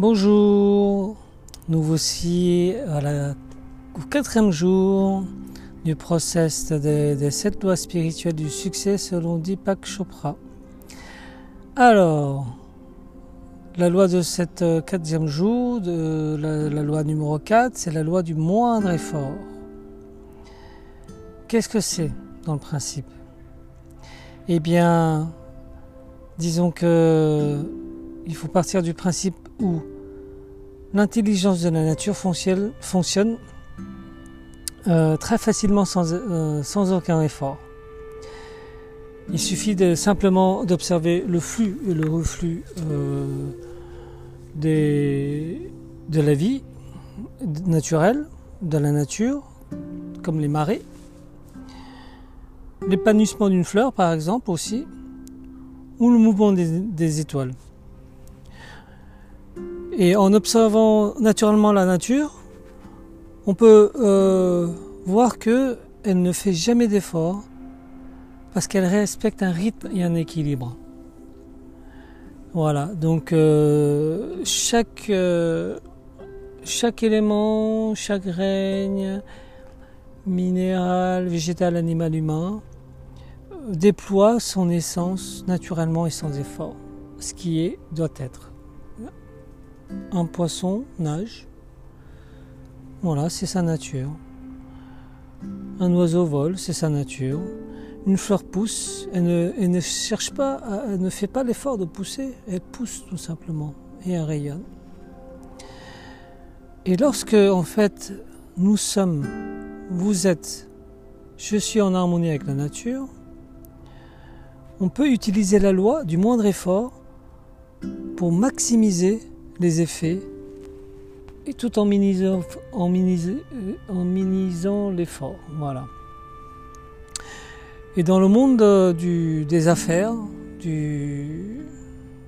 Bonjour, nous voici au quatrième jour du process des, sept lois spirituelles du succès selon Deepak Chopra. Alors, la loi de cette euh, quatrième jour, la, la loi numéro 4, c'est la loi du moindre effort. Qu'est-ce que c'est dans le principe? Eh bien, disons que il faut partir du principe où l'intelligence de la nature fonctionne, euh, très facilement sans, euh, sans, aucun effort. Il suffit simplement d'observer le flux et le reflux euh, de la vie naturelle, de la nature, comme les marées, l'épanouissement d'une fleur par exemple aussi, ou le mouvement des étoiles. Et en observant naturellement la nature, on peut euh, voir que elle ne fait jamais d'effort parce qu'elle respecte un rythme et un équilibre. Voilà, donc euh, euh, chaque élément, chaque règne, minéral, végétal, animal, humain, déploie son essence naturellement et sans effort. Ce qui est, doit être. Un poisson nage. Voilà, c'est sa nature. Un oiseau vole, c'est sa nature. Une fleur pousse, elle ne, cherche pas, elle ne fait pas l'effort de pousser, elle pousse tout simplement et elle rayonne. Et lorsque, en fait, nous sommes, vous êtes, je suis en harmonie avec la nature, on peut utiliser la loi du moindre effort pour maximiser les effets et tout en minimisant, en minimisant, minimisant l'effort. Voilà. Et dans le monde du, des affaires, du,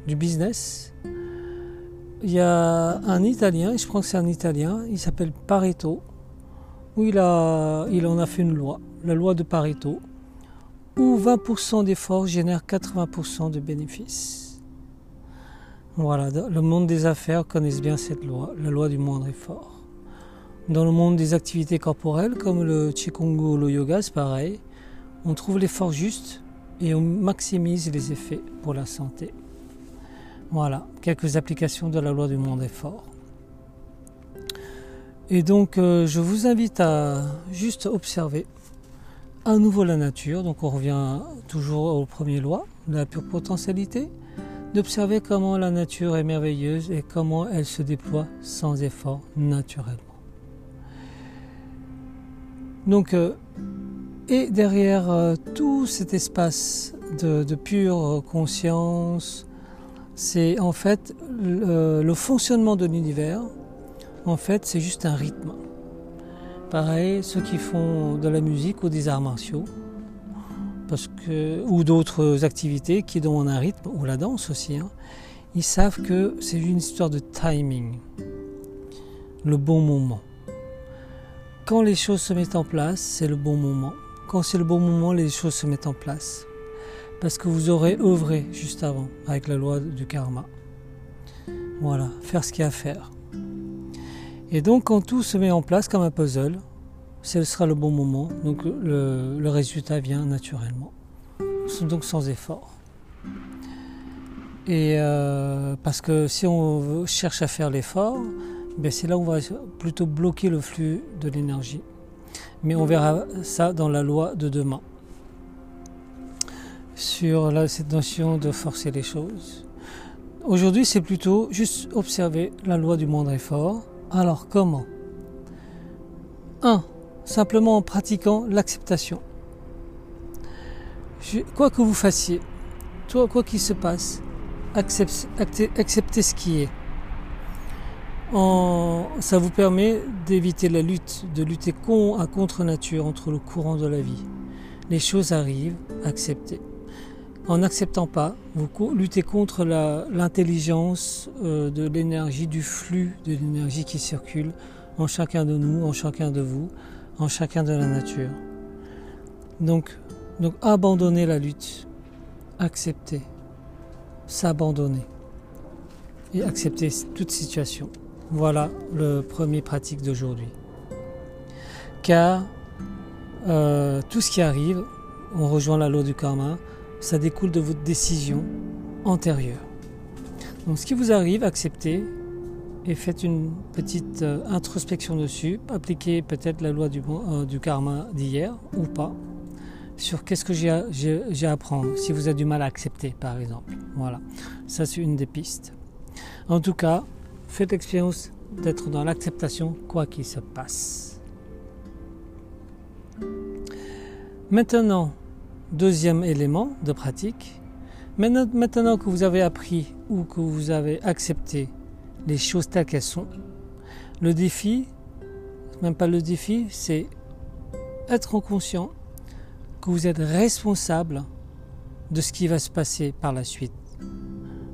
du business, il y a un Italien, je crois que c'est un Italien, il s'appelle Pareto, où il, a, il en a fait une loi, la loi de Pareto, où 20% d'efforts génèrent 80% de bénéfices. Voilà, le monde des affaires connaissent bien cette loi, la loi du moindre effort. Dans le monde des activités corporelles, comme le Qigong ou le yoga, c'est pareil. On trouve l'effort juste et on maximise les effets pour la santé. Voilà, quelques applications de la loi du moindre effort. Et donc, euh, je vous invite à juste observer à nouveau la nature. Donc, on revient toujours aux premières lois la pure potentialité d'observer comment la nature est merveilleuse et comment elle se déploie sans effort naturellement. Donc, euh, et derrière euh, tout cet espace de, pure conscience, c'est en fait le fonctionnement de l'univers. En fait, c'est juste un rythme. Pareil, ceux qui font de la musique ou des arts martiaux, parce que, ou d'autres activités qui donnent un rythme, ou la danse aussi, hein, ils savent que c'est une histoire de timing, le bon moment. Quand les choses se mettent en place, c'est le bon moment. Quand c'est le bon moment, les choses se mettent en place. Parce que vous aurez œuvré juste avant, avec la loi du karma. Voilà, faire ce qu'il y a à faire. Et donc quand tout se met en place comme un puzzle, ce sera le bon moment, donc le, résultat vient naturellement, donc sans effort. Et euh, parce que si on cherche à faire l'effort, ben c'est là où on va plutôt bloquer le flux de l'énergie. Mais on verra ça dans la loi de demain, sur cette notion de forcer les choses. Aujourd'hui, c'est plutôt juste observer la loi du moindre effort. Alors comment? 1 simplement en pratiquant l'acceptation. Quoi que vous fassiez, quoi qu'il se passe, acceptez, ce qui est. Ça vous permet d'éviter la lutte, de lutter à contre-nature entre le courant de la vie. Les choses arrivent, acceptez. En n'acceptant pas, vous luttez contre l'intelligence euh, de l'énergie, du flux de l'énergie qui circule en chacun de nous, en chacun de vous, chacun de la nature. Donc, donc abandonner la lutte, accepter, s'abandonner. et accepter toute situation. Voilà le premier pratique d'aujourd'hui. Car euh, tout ce qui arrive, on rejoint la loi du karma, ça découle de votre décision antérieure. Donc ce qui vous arrive, acceptez et faites une petite euh, introspection dessus. Appliquez peut-être la loi euh, du karma d'hier ou pas sur qu'est-ce que j'ai à apprendre, si vous avez du mal à accepter par exemple. Voilà, ça c'est une des pistes. En tout cas, faites l'expérience d'être dans l'acceptation quoi qu'il se passe. Maintenant, deuxième élément de pratique, maintenant que vous avez appris ou que vous avez accepté les choses telles qu'elles sont, le défi, même pas le défi, c'est être conscient que vous êtes responsable de ce qui va se passer par la suite.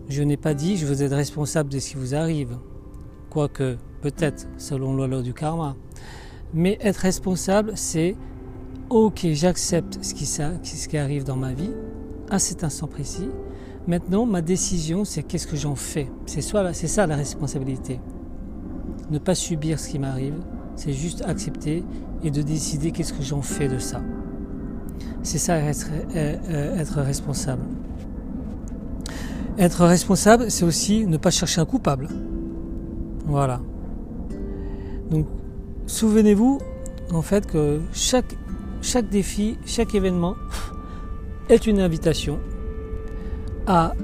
Je n'ai pas dit je vous êtes responsable de ce qui vous arrive, quoique peut-être selon la loi du karma. Mais être responsable, c'est ok, j'accepte ce qui, ce qui arrive dans ma vie à cet instant précis. Maintenant, ma décision, c'est qu'est-ce que j'en fais? C'est ça la responsabilité. Ne pas subir ce qui m'arrive, c'est juste accepter et de décider qu'est-ce que j'en fais de ça. C'est ça être, euh, responsable. Être responsable, c'est aussi ne pas chercher un coupable. Voilà. Donc, souvenez-vous en fait que chaque, chaque défi, chaque événement est une invitation à,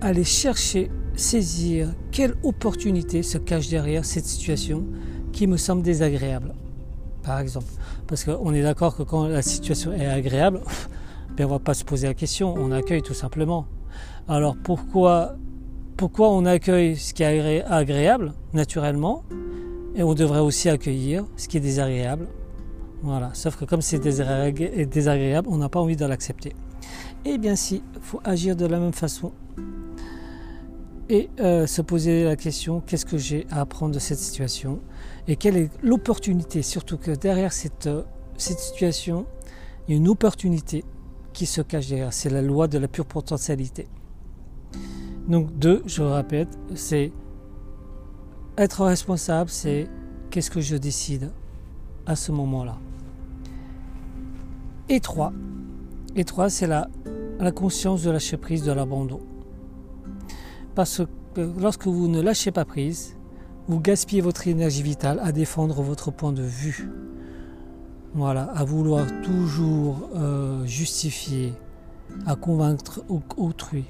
aller chercher, saisir quelle opportunité se cache derrière cette situation qui me semble désagréable par exemple. Parce qu'on est d'accord que quand la situation est agréable, ben on ne va pas se poser la question, on accueille tout simplement. Alors pourquoi, pourquoi on accueille ce qui est agréable naturellement et on devrait aussi accueillir ce qui est désagréable? Voilà, sauf que comme c'est désagréable, on n'a pas envie de l'accepter. Eh bien si, il faut agir de la même façon et euh, se poser la question qu'est-ce que j'ai à apprendre de cette situation? Et quelle est l'opportunité, surtout que derrière cette, euh, cette situation, il y a une opportunité qui se cache derrière, c'est la loi de la pure potentialité. Donc deux, je répète, c'est être responsable, c'est qu'est-ce que je décide à ce moment-là. Et trois, et trois, c'est la, la conscience de lâcher prise, de l'abandon. Parce que lorsque vous ne lâchez pas prise, vous gaspillez votre énergie vitale à défendre votre point de vue. Voilà, à vouloir toujours euh, justifier, à convaincre autrui.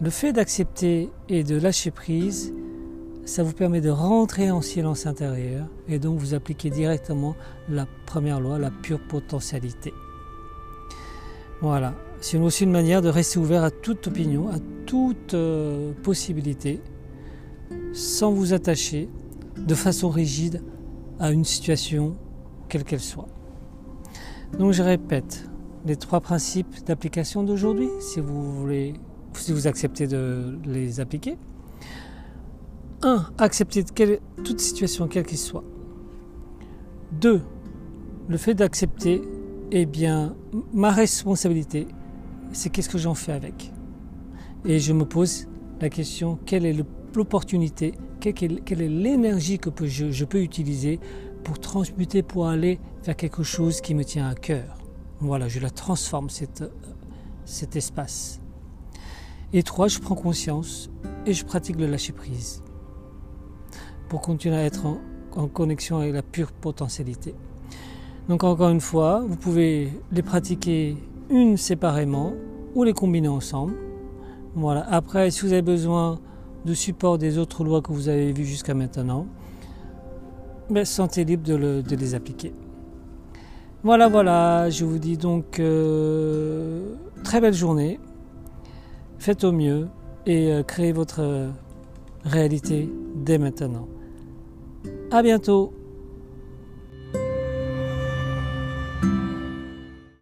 Le fait d'accepter et de lâcher prise, ça vous permet de rentrer en silence intérieur et donc vous appliquez directement la première loi, la pure potentialité. Voilà, c'est aussi une manière de rester ouvert à toute opinion, à toute euh, possibilité, sans vous attacher de façon rigide à une situation quelle qu'elle soit. Donc je répète les trois principes d'application d'aujourd'hui, si vous voulez, si vous acceptez de les appliquer. 1. Accepter toute situation quelle qu'elle soit. 2. Le fait d'accepter, eh bien, ma responsabilité, c'est qu'est-ce que j'en fais avec? Et je me pose la question, quelle est l'opportunité, quelle est l'énergie que je, peux utiliser pour transmuter, pour aller vers quelque chose qui me tient à cœur? Voilà, je la transforme, cet espace. Et trois, je prends conscience et je pratique le lâcher-prise pour continuer à être en connexion avec la pure potentialité. Donc encore une fois, vous pouvez les pratiquer une séparément ou les combiner ensemble. Voilà. Après, si vous avez besoin de support des autres lois que vous avez vues jusqu'à maintenant, ben, sentez libre de, les appliquer. Voilà, voilà, je vous dis donc euh, très belle journée, faites au mieux et euh, créez votre réalité dès maintenant. À bientôt